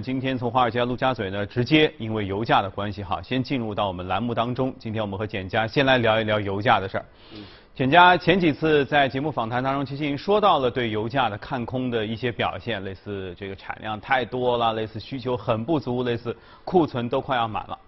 今天从华尔街、陆家嘴呢，直接因为油价的关系哈，先进入到我们栏目当中。今天我们和简家先来聊一聊油价的事儿。简家前几次在节目访谈当中，其实已经说到了对油价的看空的一些表现，类似这个产量太多了，类似需求很不足，类似库存都快要满了。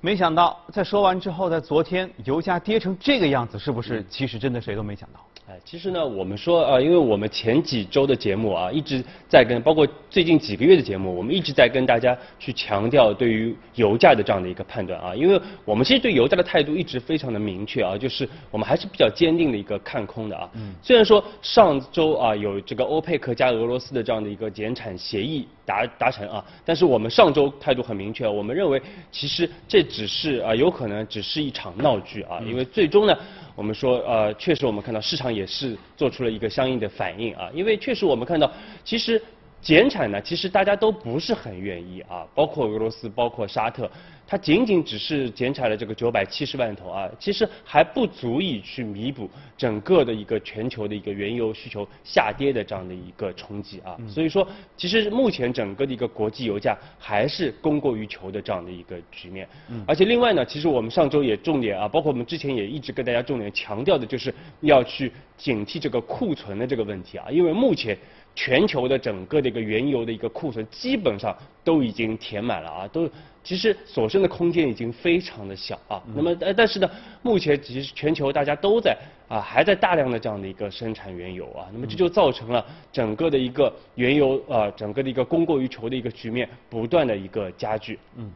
没想到在说完之后，在昨天油价跌成这个样子，是不是？其实真的谁都没想到。哎，其实呢，我们说啊，因为我们前几周的节目啊，一直在跟，包括最近几个月的节目，我们一直在跟大家去强调对于油价的这样的一个判断啊，因为我们其实对油价的态度一直非常的明确啊，就是我们还是比较坚定的一个看空的啊。嗯。虽然说上周啊有这个欧佩克加俄罗斯的这样的一个减产协议达达成啊，但是我们上周态度很明确，我们认为其实这只是啊有可能只是一场闹剧啊，因为最终呢。我们说，呃，确实我们看到市场也是做出了一个相应的反应啊，因为确实我们看到，其实减产呢，其实大家都不是很愿意啊，包括俄罗斯，包括沙特。它仅仅只是减产了这个九百七十万头啊，其实还不足以去弥补整个的一个全球的一个原油需求下跌的这样的一个冲击啊。所以说，其实目前整个的一个国际油价还是供过于求的这样的一个局面。而且另外呢，其实我们上周也重点啊，包括我们之前也一直跟大家重点强调的就是要去警惕这个库存的这个问题啊，因为目前全球的整个的一个原油的一个库存基本上都已经填满了啊，都。其实所剩的空间已经非常的小啊，那么呃但是呢，目前其实全球大家都在啊还在大量的这样的一个生产原油啊，那么这就造成了整个的一个原油啊整个的一个供过于求的一个局面不断的一个加剧。嗯。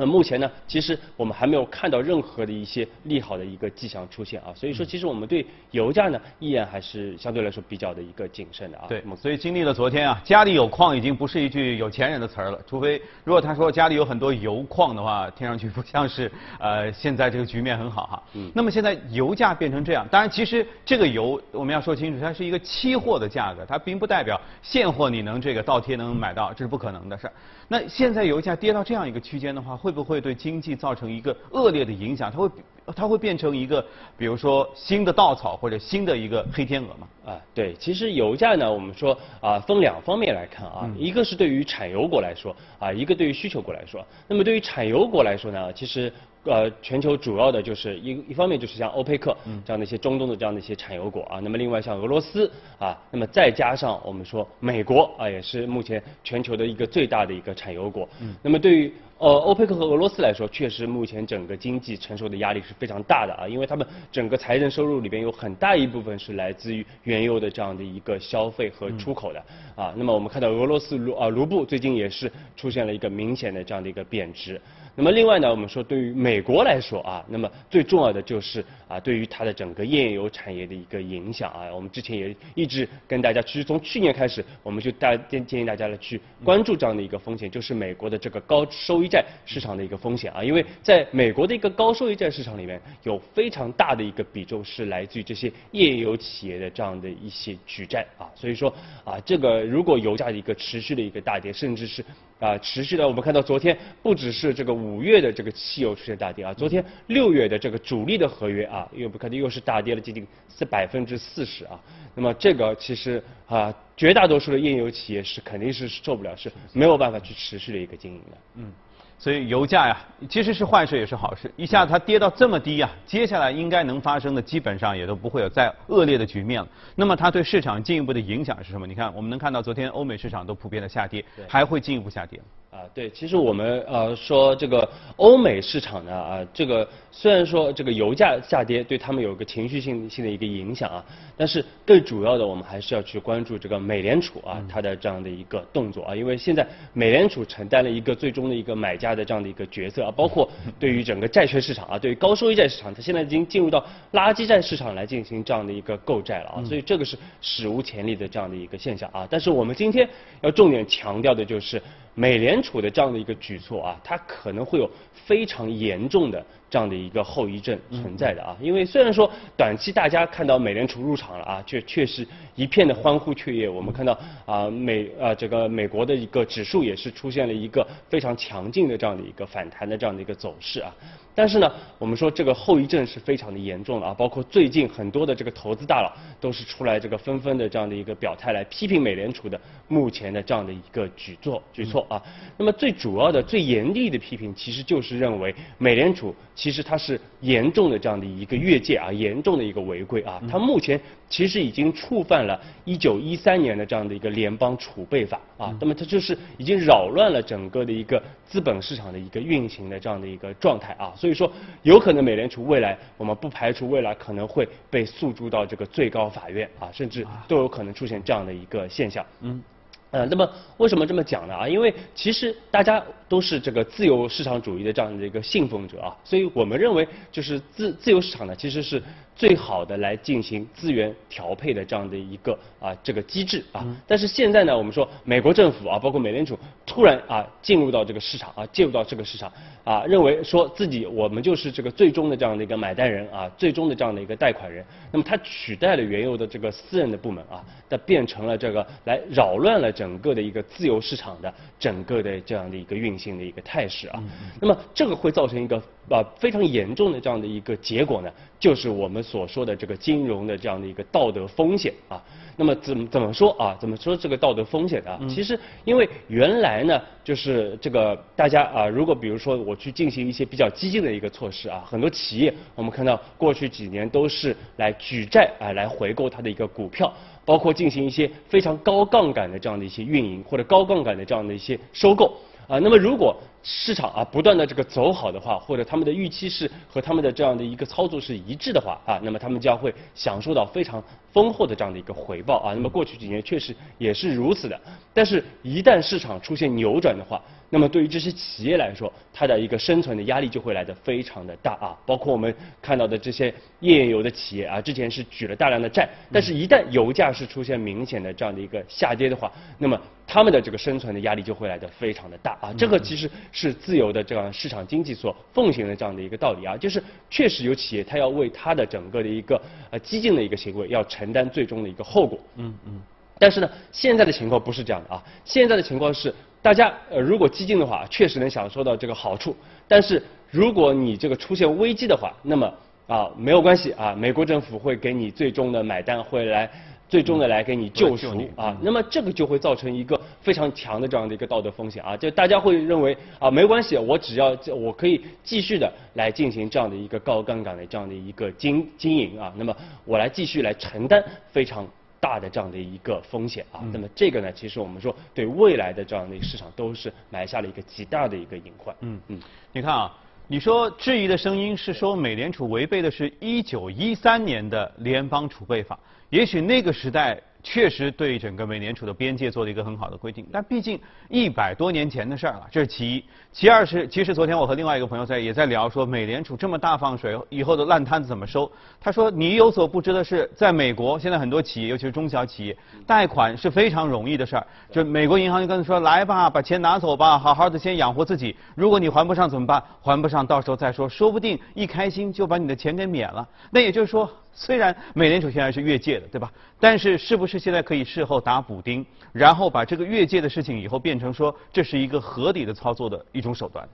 那目前呢，其实我们还没有看到任何的一些利好的一个迹象出现啊，所以说其实我们对油价呢依然还是相对来说比较的一个谨慎的啊。对，所以经历了昨天啊，家里有矿已经不是一句有钱人的词儿了，除非如果他说家里有很多油矿的话，听上去不像是呃现在这个局面很好哈。嗯。那么现在油价变成这样，当然其实这个油我们要说清楚，它是一个期货的价格，它并不代表现货你能这个倒贴能买到，这是不可能的事儿。那现在油价跌到这样一个区间的话，会不会对经济造成一个恶劣的影响？它会它会变成一个，比如说新的稻草或者新的一个黑天鹅吗？啊，对，其实油价呢，我们说啊，分两方面来看啊，一个是对于产油国来说啊，一个对于需求国来说。那么对于产油国来说呢，其实。呃，全球主要的就是一一方面就是像欧佩克这样的一些中东的这样的一些产油国啊，那么另外像俄罗斯啊，那么再加上我们说美国啊，也是目前全球的一个最大的一个产油国。那么对于呃欧佩克和俄罗斯来说，确实目前整个经济承受的压力是非常大的啊，因为他们整个财政收入里边有很大一部分是来自于原油的这样的一个消费和出口的啊。那么我们看到俄罗斯卢啊卢布最近也是出现了一个明显的这样的一个贬值。那么另外呢，我们说对于美国来说啊，那么最重要的就是啊，对于它的整个页岩油产业的一个影响啊，我们之前也一直跟大家，其实从去年开始，我们就大建建议大家来去关注这样的一个风险，就是美国的这个高收益债市场的一个风险啊，因为在美国的一个高收益债市场里面，有非常大的一个比重是来自于这些页岩油企业的这样的一些举债啊，所以说啊，这个如果油价的一个持续的一个大跌，甚至是啊，持续的，我们看到昨天不只是这个五月的这个汽油出现大跌啊，昨天六月的这个主力的合约啊，又不看到又是大跌了接近是百分之四十啊。那么这个其实啊，绝大多数的页油企业是肯定是受不了，是没有办法去持续的一个经营的。嗯。所以油价呀，其实是坏事也是好事。一下子它跌到这么低呀，接下来应该能发生的基本上也都不会有再恶劣的局面了。那么它对市场进一步的影响是什么？你看，我们能看到昨天欧美市场都普遍的下跌，还会进一步下跌。啊，对，其实我们呃说这个欧美市场呢啊，这个虽然说这个油价下跌对他们有个情绪性性的一个影响啊，但是更主要的我们还是要去关注这个美联储啊它的这样的一个动作啊，因为现在美联储承担了一个最终的一个买家的这样的一个角色啊，包括对于整个债券市场啊，对于高收益债市场，它现在已经进入到垃圾债市场来进行这样的一个购债了啊，所以这个是史无前例的这样的一个现象啊，但是我们今天要重点强调的就是。美联储的这样的一个举措啊，它可能会有非常严重的这样的一个后遗症存在的啊，因为虽然说短期大家看到美联储入场了啊，确确实一片的欢呼雀跃。我们看到啊美啊这个美国的一个指数也是出现了一个非常强劲的这样的一个反弹的这样的一个走势啊。但是呢，我们说这个后遗症是非常的严重的啊，包括最近很多的这个投资大佬都是出来这个纷纷的这样的一个表态来批评美联储的目前的这样的一个举措举措啊。那么最主要的、最严厉的批评其实就是认为美联储其实它是严重的这样的一个越界啊，严重的一个违规啊。它目前其实已经触犯了1913年的这样的一个联邦储备法啊。那么它就是已经扰乱了整个的一个资本市场的一个运行的这样的一个状态啊。所以说，有可能美联储未来，我们不排除未来可能会被诉诸到这个最高法院啊，甚至都有可能出现这样的一个现象。嗯。呃，那么为什么这么讲呢？啊，因为其实大家都是这个自由市场主义的这样的一个信奉者啊，所以我们认为就是自自由市场呢，其实是最好的来进行资源调配的这样的一个啊这个机制啊。但是现在呢，我们说美国政府啊，包括美联储突然啊进入到这个市场啊，介入到这个市场啊，认为说自己我们就是这个最终的这样的一个买单人啊，最终的这样的一个贷款人。那么它取代了原有的这个私人的部门啊，它变成了这个来扰乱了。整个的一个自由市场的整个的这样的一个运行的一个态势啊，那么这个会造成一个啊非常严重的这样的一个结果呢，就是我们所说的这个金融的这样的一个道德风险啊。那么怎么怎么说啊？怎么说这个道德风险啊？其实因为原来呢，就是这个大家啊，如果比如说我去进行一些比较激进的一个措施啊，很多企业我们看到过去几年都是来举债啊来回购它的一个股票。包括进行一些非常高杠杆的这样的一些运营，或者高杠杆的这样的一些收购啊。那么如果市场啊不断的这个走好的话，或者他们的预期是和他们的这样的一个操作是一致的话啊，那么他们将会享受到非常丰厚的这样的一个回报啊。那么过去几年确实也是如此的，但是一旦市场出现扭转的话。那么对于这些企业来说，它的一个生存的压力就会来得非常的大啊！包括我们看到的这些页岩油的企业啊，之前是举了大量的债，但是一旦油价是出现明显的这样的一个下跌的话，那么他们的这个生存的压力就会来得非常的大啊！这个其实是自由的这样市场经济所奉行的这样的一个道理啊，就是确实有企业它要为它的整个的一个呃激进的一个行为要承担最终的一个后果。嗯嗯。但是呢，现在的情况不是这样的啊，现在的情况是。大家呃，如果激进的话，确实能享受到这个好处。但是如果你这个出现危机的话，那么啊没有关系啊，美国政府会给你最终的买单，会来最终的来给你救赎啊。那么这个就会造成一个非常强的这样的一个道德风险啊，就大家会认为啊没关系，我只要我可以继续的来进行这样的一个高杠杆的这样的一个经经营啊，那么我来继续来承担非常。大的这样的一个风险啊，那么这个呢，其实我们说对未来的这样的一个市场都是埋下了一个极大的一个隐患。嗯嗯，你看啊，你说质疑的声音是说美联储违背的是一九一三年的联邦储备法，也许那个时代。确实对整个美联储的边界做了一个很好的规定，但毕竟一百多年前的事儿了，这是其一。其二是，其实昨天我和另外一个朋友在也在聊，说美联储这么大放水，以后的烂摊子怎么收？他说，你有所不知的是，在美国现在很多企业，尤其是中小企业，贷款是非常容易的事儿。就美国银行就跟他说，来吧，把钱拿走吧，好好的先养活自己。如果你还不上怎么办？还不上，到时候再说，说不定一开心就把你的钱给免了。那也就是说。虽然美联储现在是越界的，对吧？但是是不是现在可以事后打补丁，然后把这个越界的事情以后变成说这是一个合理的操作的一种手段？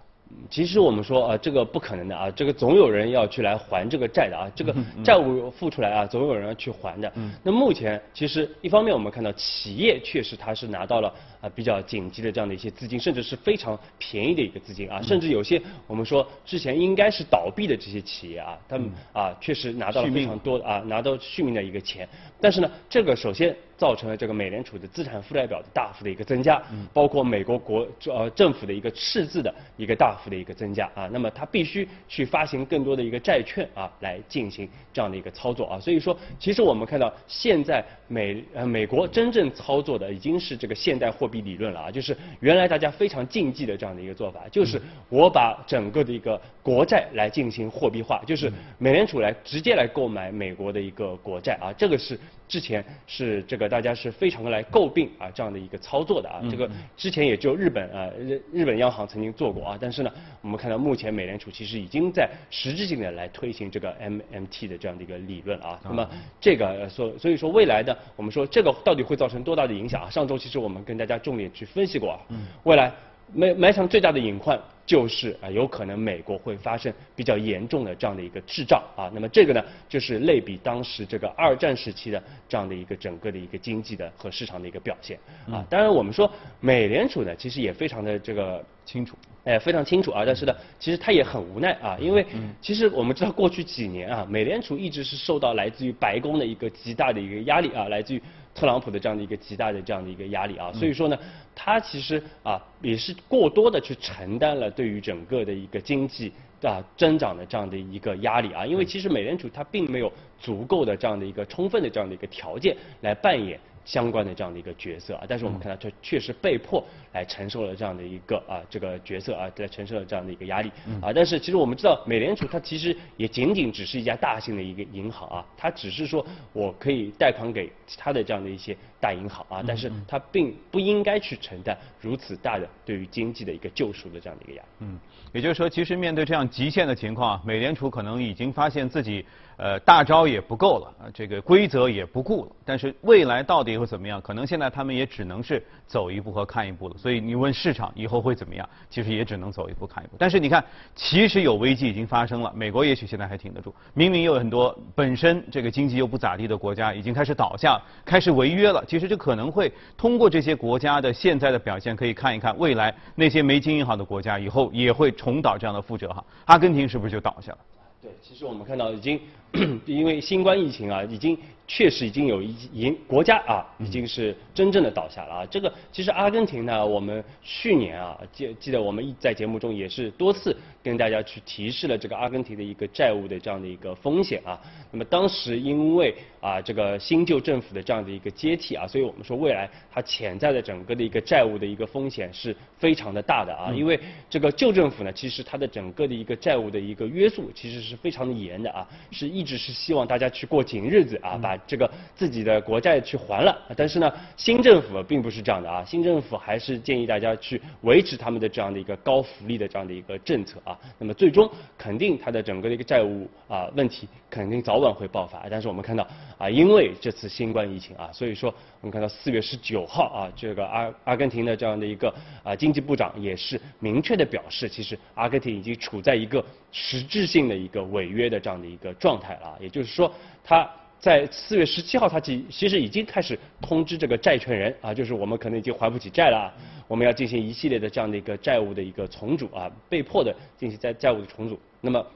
其实我们说啊，这个不可能的啊，这个总有人要去来还这个债的啊，这个债务付出来啊，总有人要去还的。那目前其实一方面我们看到企业确实它是拿到了啊比较紧急的这样的一些资金，甚至是非常便宜的一个资金啊，甚至有些我们说之前应该是倒闭的这些企业啊，他们啊确实拿到了非常多的啊拿到续命的一个钱，但是呢，这个首先。造成了这个美联储的资产负债表的大幅的一个增加，包括美国国呃政府的一个赤字的一个大幅的一个增加啊，那么它必须去发行更多的一个债券啊，来进行这样的一个操作啊，所以说其实我们看到现在美呃美国真正操作的已经是这个现代货币理论了啊，就是原来大家非常禁忌的这样的一个做法，就是我把整个的一个国债来进行货币化，就是美联储来直接来购买美国的一个国债啊，这个是之前是这个大家是非常的来诟病啊这样的一个操作的啊，这个之前也就日本啊日日本央行曾经做过啊，但是呢，我们看到目前美联储其实已经在实质性的来推行这个 MMT 的这样的一个理论啊，那么这个所所以说未来的我们说这个到底会造成多大的影响啊？上周其实我们跟大家重点去分析过啊，未来埋埋藏最大的隐患。就是啊，有可能美国会发生比较严重的这样的一个滞胀啊。那么这个呢，就是类比当时这个二战时期的这样的一个整个的一个经济的和市场的一个表现啊。当然，我们说美联储呢，其实也非常的这个清楚，哎，非常清楚啊。但是呢，其实他也很无奈啊，因为其实我们知道过去几年啊，美联储一直是受到来自于白宫的一个极大的一个压力啊，来自于。特朗普的这样的一个极大的这样的一个压力啊，所以说呢，他其实啊也是过多的去承担了对于整个的一个经济啊增长的这样的一个压力啊，因为其实美联储它并没有足够的这样的一个充分的这样的一个条件来扮演。相关的这样的一个角色啊，但是我们看到他确实被迫来承受了这样的一个啊这个角色啊，来承受了这样的一个压力啊。但是其实我们知道，美联储它其实也仅仅只是一家大型的一个银行啊，它只是说我可以贷款给其他的这样的一些大银行啊，但是它并不应该去承担如此大的对于经济的一个救赎的这样的一个压力。嗯，也就是说，其实面对这样极限的情况，美联储可能已经发现自己。呃，大招也不够了，啊，这个规则也不顾了。但是未来到底会怎么样？可能现在他们也只能是走一步和看一步了。所以你问市场以后会怎么样？其实也只能走一步看一步。但是你看，其实有危机已经发生了。美国也许现在还挺得住，明明有很多本身这个经济又不咋地的国家已经开始倒下，开始违约了。其实这可能会通过这些国家的现在的表现，可以看一看未来那些没经营好的国家以后也会重蹈这样的覆辙哈。阿根廷是不是就倒下了？对，其实我们看到已经。因为新冠疫情啊，已经确实已经有一已国家啊，已经是真正的倒下了啊。这个其实阿根廷呢，我们去年啊记记得我们在节目中也是多次跟大家去提示了这个阿根廷的一个债务的这样的一个风险啊。那么当时因为啊这个新旧政府的这样的一个接替啊，所以我们说未来它潜在的整个的一个债务的一个风险是非常的大的啊。因为这个旧政府呢，其实它的整个的一个债务的一个约束其实是非常的严的啊，是一。直是希望大家去过紧日子啊，把这个自己的国债去还了。但是呢，新政府并不是这样的啊，新政府还是建议大家去维持他们的这样的一个高福利的这样的一个政策啊。那么最终肯定它的整个的一个债务啊问题肯定早晚会爆发。但是我们看到啊，因为这次新冠疫情啊，所以说我们看到四月十九号啊，这个阿阿根廷的这样的一个啊经济部长也是明确的表示，其实阿根廷已经处在一个实质性的一个违约的这样的一个状态。啊，也就是说，他在四月十七号，他其其实已经开始通知这个债权人啊，就是我们可能已经还不起债了，我们要进行一系列的这样的一个债务的一个重组啊，被迫的进行债债务的重组。那么，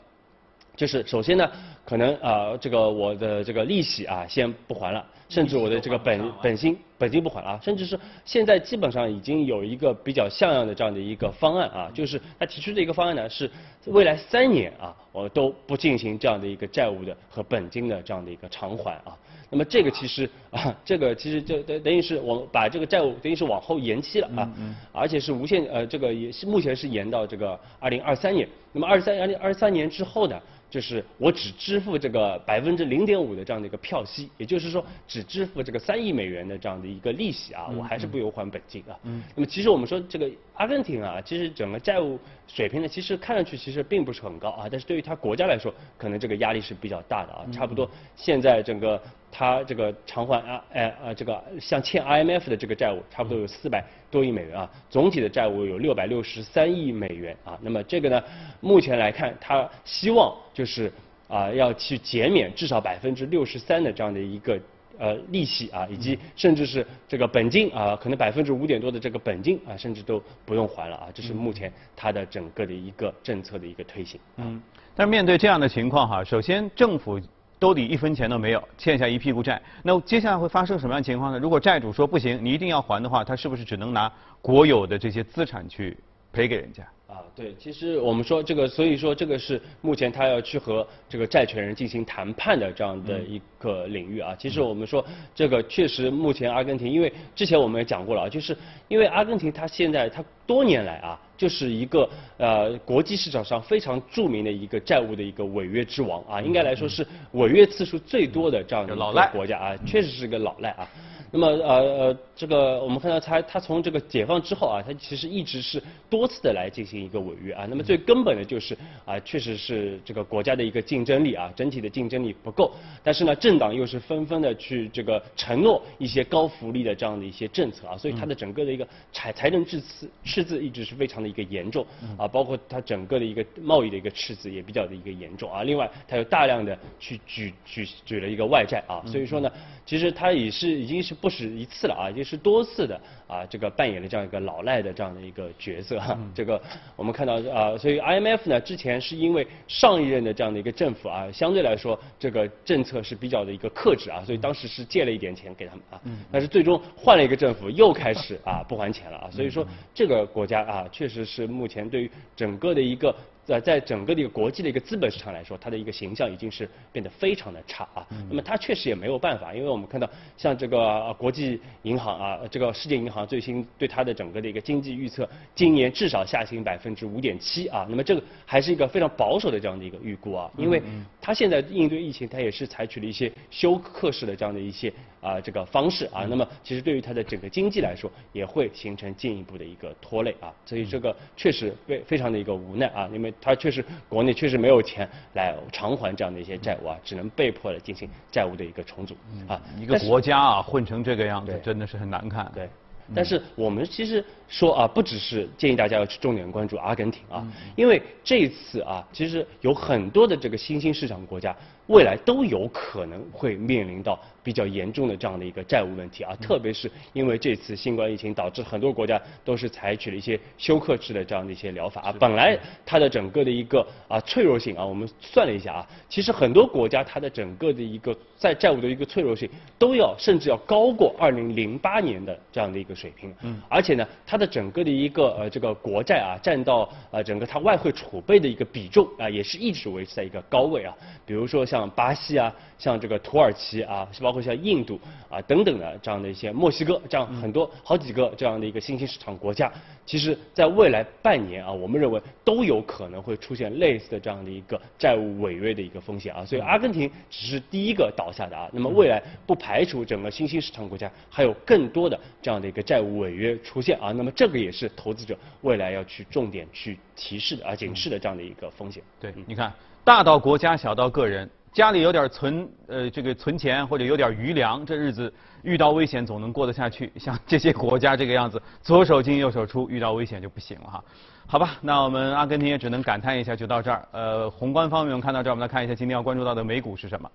就是首先呢，可能啊，这个我的这个利息啊，先不还了。甚至我的这个本本金本金不还啊，甚至是现在基本上已经有一个比较像样的这样的一个方案啊，就是他提出的一个方案呢，是未来三年啊，我都不进行这样的一个债务的和本金的这样的一个偿还啊。那么这个其实啊，这个其实就等等于是我把这个债务等于是往后延期了啊，而且是无限呃这个也是目前是延到这个二零二三年。那么二三二零二三年之后呢？就是我只支付这个百分之零点五的这样的一个票息，也就是说只支付这个三亿美元的这样的一个利息啊，我还是不由还本金啊。那么其实我们说这个阿根廷啊，其实整个债务水平呢，其实看上去其实并不是很高啊，但是对于它国家来说，可能这个压力是比较大的啊。差不多现在整个他这个偿还啊，哎啊这个像欠 IMF 的这个债务，差不多有四百多亿美元啊，总体的债务有六百六十三亿美元啊。那么这个呢，目前来看，他希望。就是啊，要去减免至少百分之六十三的这样的一个呃利息啊，以及甚至是这个本金啊，可能百分之五点多的这个本金啊，甚至都不用还了啊。这是目前它的整个的一个政策的一个推行。嗯。但是面对这样的情况哈，首先政府兜里一分钱都没有，欠下一屁股债，那接下来会发生什么样的情况呢？如果债主说不行，你一定要还的话，他是不是只能拿国有的这些资产去赔给人家？啊，对，其实我们说这个，所以说这个是目前他要去和这个债权人进行谈判的这样的一个领域啊。其实我们说这个确实目前阿根廷，因为之前我们也讲过了啊，就是因为阿根廷它现在它多年来啊，就是一个呃国际市场上非常著名的一个债务的一个违约之王啊，应该来说是违约次数最多的这样的一个国家啊，确实是个老赖啊。那么呃呃，这个我们看到他他从这个解放之后啊，他其实一直是多次的来进行一个违约啊。那么最根本的就是啊，确实是这个国家的一个竞争力啊，整体的竞争力不够。但是呢，政党又是纷纷的去这个承诺一些高福利的这样的一些政策啊，所以它的整个的一个财财政赤字赤字一直是非常的一个严重啊，包括它整个的一个贸易的一个赤字也比较的一个严重啊。另外，它有大量的去举举举了一个外债啊，所以说呢，其实它也是已经是。不止一次了啊，也是多次的啊，这个扮演了这样一个老赖的这样的一个角色哈。这个我们看到啊，所以 IMF 呢之前是因为上一任的这样的一个政府啊，相对来说这个政策是比较的一个克制啊，所以当时是借了一点钱给他们啊。但是最终换了一个政府，又开始啊不还钱了啊，所以说这个国家啊，确实是目前对于整个的一个。在在整个的一个国际的一个资本市场来说，它的一个形象已经是变得非常的差啊。那么它确实也没有办法，因为我们看到像这个国际银行啊，这个世界银行最新对它的整个的一个经济预测，今年至少下行百分之五点七啊。那么这个还是一个非常保守的这样的一个预估啊，因为它现在应对疫情，它也是采取了一些休克式的这样的一些啊这个方式啊。那么其实对于它的整个经济来说，也会形成进一步的一个拖累啊。所以这个确实非非常的一个无奈啊，因为。它确实国内确实没有钱来偿还这样的一些债务啊，只能被迫的进行债务的一个重组啊。一个国家啊混成这个样子，真的是很难看。对，但是我们其实说啊，不只是建议大家要去重点关注阿根廷啊，因为这次啊，其实有很多的这个新兴市场国家未来都有可能会面临到。比较严重的这样的一个债务问题啊，特别是因为这次新冠疫情导致很多国家都是采取了一些休克制的这样的一些疗法啊，本来它的整个的一个啊脆弱性啊，我们算了一下啊，其实很多国家它的整个的一个在债务的一个脆弱性都要甚至要高过二零零八年的这样的一个水平，嗯，而且呢，它的整个的一个呃这个国债啊占到呃整个它外汇储备的一个比重啊，也是一直维持在一个高位啊，比如说像巴西啊，像这个土耳其啊，包括。像印度啊等等的这样的一些墨西哥这样很多好几个这样的一个新兴市场国家，其实在未来半年啊，我们认为都有可能会出现类似的这样的一个债务违约的一个风险啊。所以阿根廷只是第一个倒下的啊，那么未来不排除整个新兴市场国家还有更多的这样的一个债务违约出现啊。那么这个也是投资者未来要去重点去提示的啊警示的这样的一个风险。对，你看大到国家，小到个人。家里有点存呃这个存钱或者有点余粮，这日子遇到危险总能过得下去。像这些国家这个样子，左手进右手出，遇到危险就不行了哈。好吧，那我们阿根廷也只能感叹一下，就到这儿。呃，宏观方面我们看到这儿，我们来看一下今天要关注到的美股是什么。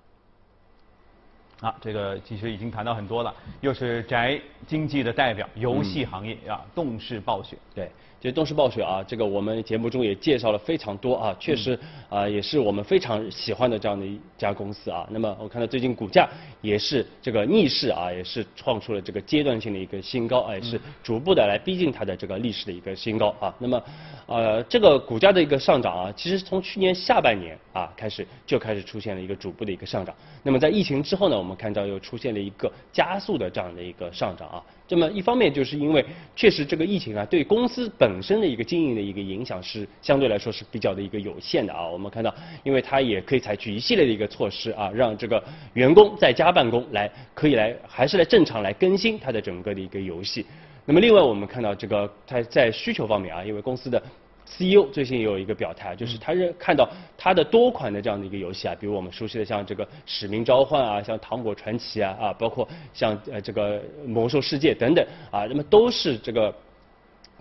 啊，这个其实已经谈到很多了，又是宅经济的代表，游戏行业啊，动视暴雪。对。其实动视暴雪啊，这个我们节目中也介绍了非常多啊，确实啊也是我们非常喜欢的这样的一家公司啊。那么我看到最近股价也是这个逆势啊，也是创出了这个阶段性的一个新高，也是逐步的来逼近它的这个历史的一个新高啊。那么呃这个股价的一个上涨啊，其实从去年下半年啊开始就开始出现了一个逐步的一个上涨。那么在疫情之后呢，我们看到又出现了一个加速的这样的一个上涨啊。那么一方面就是因为确实这个疫情啊，对公司本身的一个经营的一个影响是相对来说是比较的一个有限的啊。我们看到，因为它也可以采取一系列的一个措施啊，让这个员工在家办公来，可以来还是来正常来更新它的整个的一个游戏。那么另外我们看到这个它在需求方面啊，因为公司的。CEO 最近也有一个表态，就是他认看到他的多款的这样的一个游戏啊，比如我们熟悉的像这个《使命召唤》啊，像《糖果传奇》啊啊，包括像呃这个《魔兽世界》等等啊，那么都是这个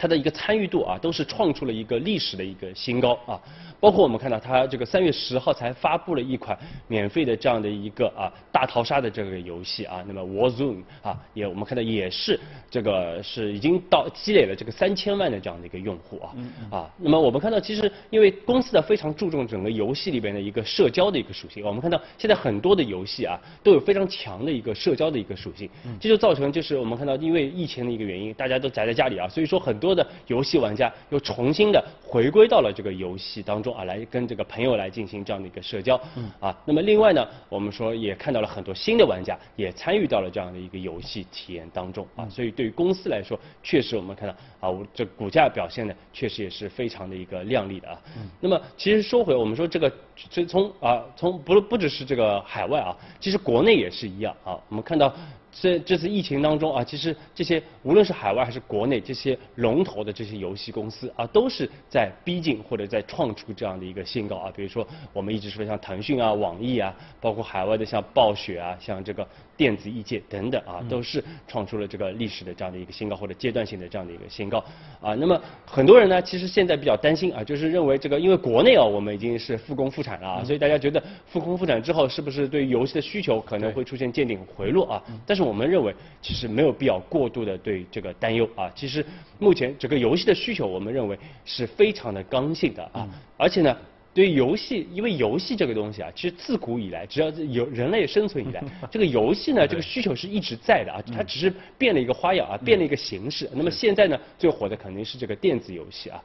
它的一个参与度啊，都是创出了一个历史的一个新高啊。包括我们看到它这个三月十号才发布了一款免费的这样的一个啊大逃杀的这个游戏啊，那么 Warzone 啊也我们看到也是这个是已经到积累了这个三千万的这样的一个用户啊啊，那么我们看到其实因为公司呢非常注重整个游戏里边的一个社交的一个属性，我们看到现在很多的游戏啊都有非常强的一个社交的一个属性，这就造成就是我们看到因为疫情的一个原因，大家都宅在家里啊，所以说很多多的游戏玩家又重新的回归到了这个游戏当中啊，来跟这个朋友来进行这样的一个社交。嗯。啊，那么另外呢，我们说也看到了很多新的玩家也参与到了这样的一个游戏体验当中啊，所以对于公司来说，确实我们看到啊，这股价表现呢，确实也是非常的一个亮丽的啊。嗯。那么其实说回我们说这个，这从啊从不不只是这个海外啊，其实国内也是一样啊，我们看到。这这次疫情当中啊，其实这些无论是海外还是国内这些龙头的这些游戏公司啊，都是在逼近或者在创出这样的一个新高啊。比如说我们一直说像腾讯啊、网易啊，包括海外的像暴雪啊、像这个电子艺界等等啊，都是创出了这个历史的这样的一个新高或者阶段性的这样的一个新高啊。那么很多人呢，其实现在比较担心啊，就是认为这个因为国内啊，我们已经是复工复产了啊，所以大家觉得复工复产之后，是不是对游戏的需求可能会出现见顶回落啊？但是我们认为，其实没有必要过度的对这个担忧啊。其实目前整个游戏的需求，我们认为是非常的刚性的啊。而且呢，对于游戏，因为游戏这个东西啊，其实自古以来，只要有人类生存以来，这个游戏呢，这个需求是一直在的啊。它只是变了一个花样啊，变了一个形式。那么现在呢，最火的肯定是这个电子游戏啊。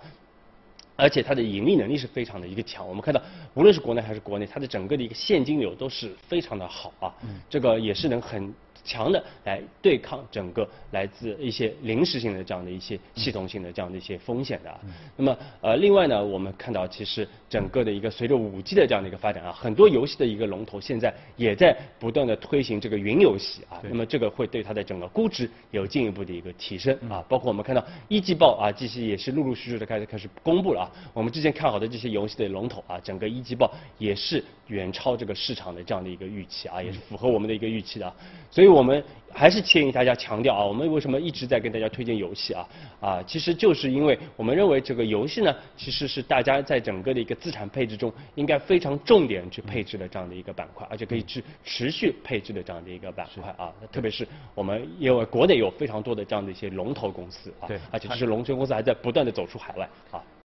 而且它的盈利能力是非常的一个强，我们看到无论是国内还是国内，它的整个的一个现金流都是非常的好啊，这个也是能很。强的来对抗整个来自一些临时性的这样的一些系统性的这样的一些风险的。那么呃，另外呢，我们看到其实整个的一个随着五 G 的这样的一个发展啊，很多游戏的一个龙头现在也在不断的推行这个云游戏啊。那么这个会对它的整个估值有进一步的一个提升啊。包括我们看到一季报啊，这些也是陆陆续续的开始开始公布了啊。我们之前看好的这些游戏的龙头啊，整个一季报也是远超这个市场的这样的一个预期啊，也是符合我们的一个预期的。啊所以。我们还是建议大家强调啊，我们为什么一直在跟大家推荐游戏啊？啊，其实就是因为我们认为这个游戏呢，其实是大家在整个的一个资产配置中应该非常重点去配置的这样的一个板块，而且可以持持续配置的这样的一个板块啊。特别是我们因为国内有非常多的这样的一些龙头公司啊，而且这些龙头公司还在不断的走出海外啊。